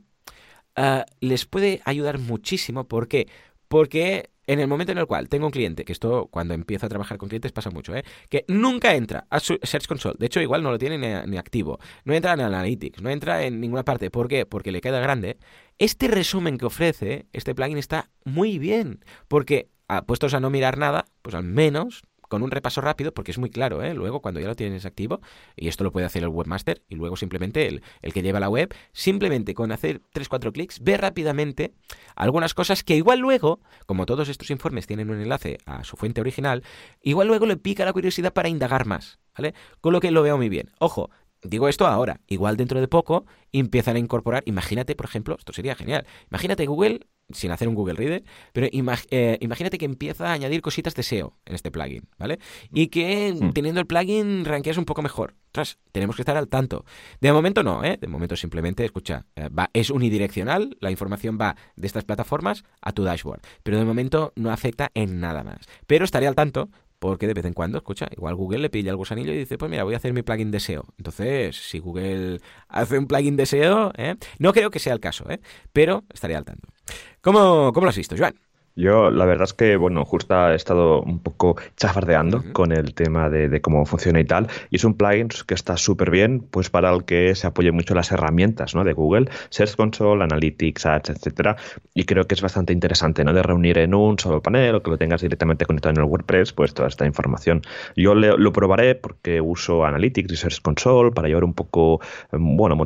uh, les puede ayudar muchísimo. ¿Por qué? Porque en el momento en el cual tengo un cliente, que esto cuando empiezo a trabajar con clientes pasa mucho, ¿eh? que nunca entra a Search Console, de hecho igual no lo tiene ni, activo, no entra en Analytics, no entra en ninguna parte, ¿por qué? Porque le queda grande. Este resumen que ofrece este plugin está muy bien, porque puestos a no mirar nada, pues al menos con un repaso rápido, porque es muy claro, ¿eh? luego cuando ya lo tienes activo, y esto lo puede hacer el webmaster, y luego simplemente el, el que lleva la web, simplemente con hacer 3-4 clics, ve rápidamente algunas cosas que igual luego, como todos estos informes tienen un enlace a su fuente original, igual luego le pica la curiosidad para indagar más, ¿vale? Con lo que lo veo muy bien. Ojo, Digo esto ahora, igual dentro de poco empiezan a incorporar, imagínate, por ejemplo, esto sería genial, imagínate Google sin hacer un Google Reader, pero eh, imagínate que empieza a añadir cositas de SEO en este plugin, ¿vale? Y que hmm. teniendo el plugin rankeas un poco mejor. Entonces, tenemos que estar al tanto. De momento no, ¿eh? De momento simplemente, escucha, eh, va, es unidireccional, la información va de estas plataformas a tu dashboard, pero de momento no afecta en nada más. Pero estaré al tanto porque de vez en cuando, escucha, igual Google le pilla el gusanillo y dice, pues mira, voy a hacer mi plugin de SEO. Entonces, si Google hace un plugin de SEO, ¿eh? no creo que sea el caso, ¿eh? pero estaré al tanto. ¿Cómo, cómo lo has visto, Joan? Yo, la verdad es que, bueno, justo he estado un poco chafardeando con el tema de, cómo funciona y tal. Y es un plugin que está súper bien, pues para el que se apoye mucho las herramientas ¿no? de Google, Search Console, Analytics, Ads, etcétera. Y creo que es bastante interesante, ¿no? De reunir en un solo panel o que lo tengas directamente conectado en el WordPress, pues toda esta información. Yo lo probaré porque uso Analytics y Search Console para llevar un poco, em, bueno,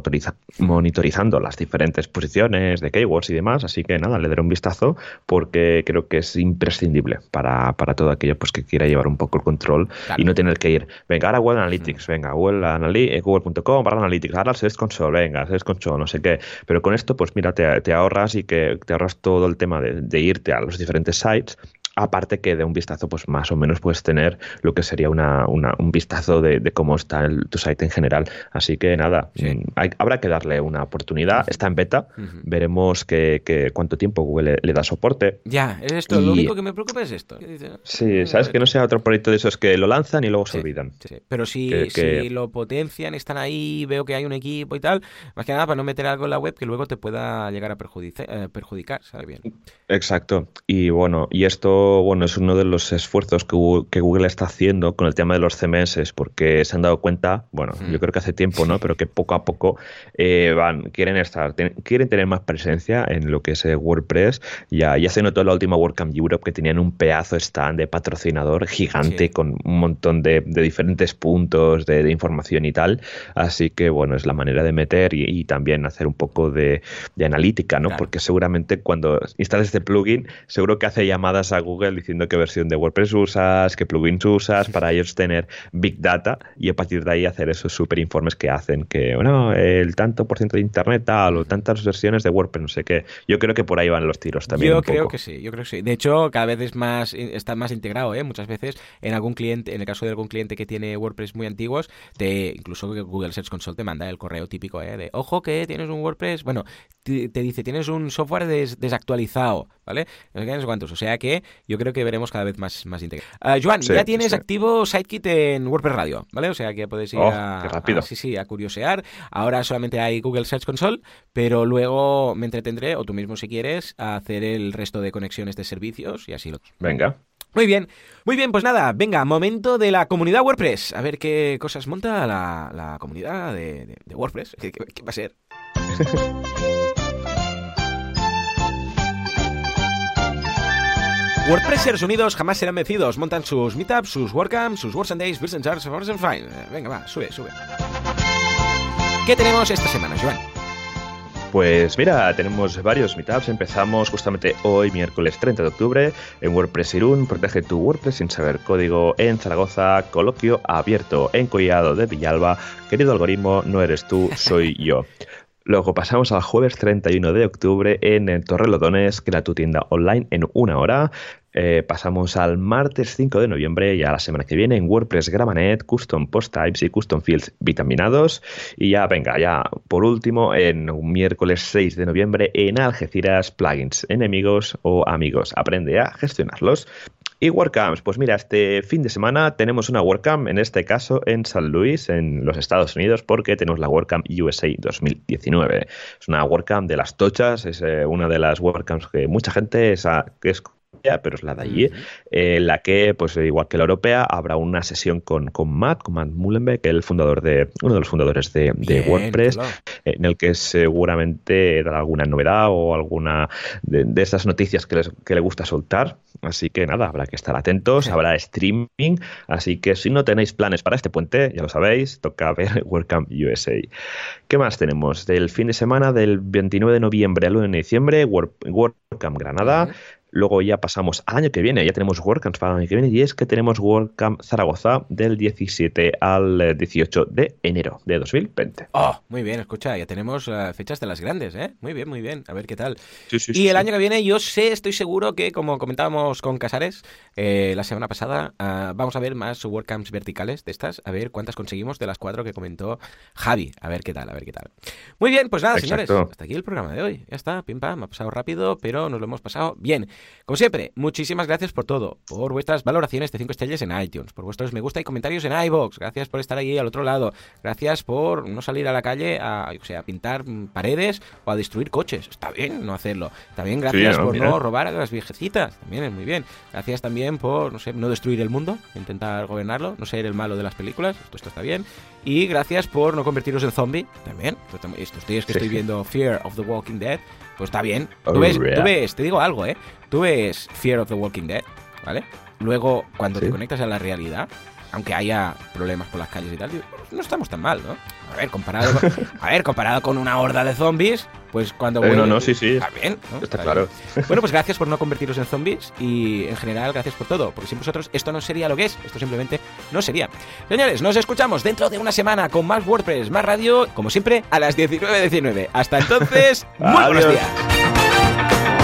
monitorizando las diferentes posiciones de keywords y demás. Así que nada, le daré un vistazo porque creo que es imprescindible para, todo aquello pues, que quiera llevar un poco el control y no tener que ir, venga, ahora Google Analytics, venga, Google eh, Google.com, para Analytics, ahora Search Console, venga, Search Console, no sé qué. Pero con esto, pues mira, te, ahorras y que te ahorras todo el tema de, de irte a los diferentes sites Aparte que de un vistazo, pues más o menos puedes tener lo que sería una, un vistazo de, cómo está tu site en general. Así que nada, mm, habrá que darle una oportunidad. Está en beta, veremos que, cuánto tiempo Google le, da soporte. Ya, es esto, lo único que me preocupa es esto. Sí, sabes que no sea otro proyecto de esos que lo lanzan y luego se olvidan. Pero si, si lo potencian, están ahí, veo que hay un equipo y tal, más que nada para no meter algo en la web que luego te pueda llegar a perjudicar, eh, perjudicar ¿sabes bien? Exacto. Y bueno, y esto bueno, es uno de los esfuerzos que Google, está haciendo con el tema de los CMS, porque se han dado cuenta, bueno, yo creo que hace tiempo, ¿no? Pero que poco a poco eh, van, quieren estar, quieren tener más presencia en lo que es eh, WordPress. Ya, ya se notó en la última WordCamp Europe que tenían un pedazo stand de patrocinador gigante con un montón de, diferentes puntos de, información y tal. Así que, bueno, es la manera de meter y, también hacer un poco de, analítica, ¿no? Porque seguramente cuando instales este plugin, seguro que hace llamadas a Google Google diciendo qué versión de WordPress usas, qué plugins usas, para ellos tener Big Data y a partir de ahí hacer esos super informes que hacen, que, bueno, el tanto por ciento de Internet tal, o tantas versiones de WordPress, no sé qué. Yo creo que por ahí van los tiros también. Yo creo que sí, yo creo que sí. De hecho, cada vez es más, está más integrado, ¿eh? Muchas veces en algún cliente, en el caso de algún cliente que tiene WordPress muy antiguos, te, incluso Google Search Console te manda el correo típico, ¿eh? De, ojo que tienes un WordPress, bueno, te, dice, tienes un software desactualizado, ¿vale? No sé cuántos. O sea que yo creo que veremos cada vez más, más integrado. Uh, Joan, ya tienes activo SiteKit en WordPress Radio, ¿vale? O sea que puedes ir oh, a, rápido. sí, sí, a curiosear. Ahora solamente hay Google Search Console, pero luego me entretendré, o tú mismo si quieres, a hacer el resto de conexiones de servicios y así lo. Venga. Muy bien, muy bien, pues nada, venga, momento de la comunidad WordPress. A ver qué cosas monta la, comunidad de, WordPress. ¿Qué, va a ser? WordPressers unidos jamás serán vencidos. Montan sus meetups, sus WordCamps, sus Words and Days, Business Charts, and Fine. Venga, va, sube, sube. ¿Qué tenemos esta semana, Joan? Pues mira, tenemos varios meetups. Empezamos justamente hoy, miércoles 30 de octubre, en WordPress Irún. Protege tu WordPress sin saber código en Zaragoza. Coloquio abierto en Collado de Villalba. Querido algoritmo, no eres tú, soy yo. Luego pasamos al jueves 31 de octubre en Torrelodones, que era tu tienda online en una hora. Eh, pasamos al martes 5 de noviembre, ya la semana que viene, en WordPress Gramanet, Custom Post Types y Custom Fields vitaminados. Y ya, venga, ya por último, en miércoles 6 de noviembre, en Algeciras, plugins, enemigos o amigos. Aprende a gestionarlos. Y WordCamps, pues mira, este fin de semana tenemos una WordCamp, en este caso en San Luis, en los Estados Unidos, porque tenemos la WordCamp USA 2019. Es una WordCamp de las tochas, es eh, una de las WordCamps que mucha gente es, que es pero es la de allí, en la que, pues igual que la europea, habrá una sesión con, con Matt, con Matt Mullenbeck, el fundador de, uno de los fundadores de, WordPress, en el que seguramente dará alguna novedad o alguna de, de estas noticias que, que le gusta soltar. Así que nada, habrá que estar atentos, habrá streaming, así que si no tenéis planes para este puente, ya lo sabéis, toca ver WordCamp USA. ¿Qué más tenemos? Del fin de semana del 29 de noviembre al 1 de diciembre, WordCamp Granada, Luego ya pasamos al año que viene, ya tenemos WordCamp para el año que viene, y es que tenemos WordCamp Zaragoza del 17 al 18 de enero de 2020. Oh, muy bien, escucha, ya tenemos eh, fechas de las grandes, ¿eh? Muy bien, muy bien, a ver qué tal. Sí, sí, y el año que viene yo sé, estoy seguro que, como comentábamos con Casares eh, la semana pasada, ah, vamos a ver más WordCamps verticales de estas, a ver cuántas conseguimos de las cuatro que comentó Javi, a ver qué tal, a ver qué tal. Muy bien, pues nada, señores, hasta aquí el programa de hoy. Ya está, pim pam, ha pasado rápido, pero nos lo hemos pasado bien. Como siempre, muchísimas gracias por todo, por vuestras valoraciones de 5 estrellas en iTunes, por vuestros me gusta y comentarios en iBox, gracias por estar ahí al otro lado, gracias por no salir a la calle a, o sea, a pintar paredes o a destruir coches. Está bien no hacerlo. También gracias por no robar a las viejecitas, también es muy bien. Gracias también por, no sé, no destruir el mundo, intentar gobernarlo, no ser el malo de las películas, esto, esto está bien. Y gracias por no convertiros en zombie, también. Estos días que estoy viendo Fear of the Walking Dead, pues está bien. Tú ves, tú ves, te digo algo, ¿eh? Tú ves Fear of the Walking Dead, ¿vale? Luego, cuando te conectas a la realidad, aunque haya problemas por las calles y tal, no estamos tan mal, ¿no? A ver, comparado con, a ver, comparado con una horda de zombies, pues cuando eh, no, no, sí, sí. Está bien, Está, claro. Bueno, pues gracias por no convertiros en zombies y en general gracias por todo, porque sin vosotros esto no sería lo que es, esto simplemente no sería. Señores, nos escuchamos dentro de una semana con más WordPress, más radio, como siempre, a las 19.19. Hasta entonces, muy buenos días.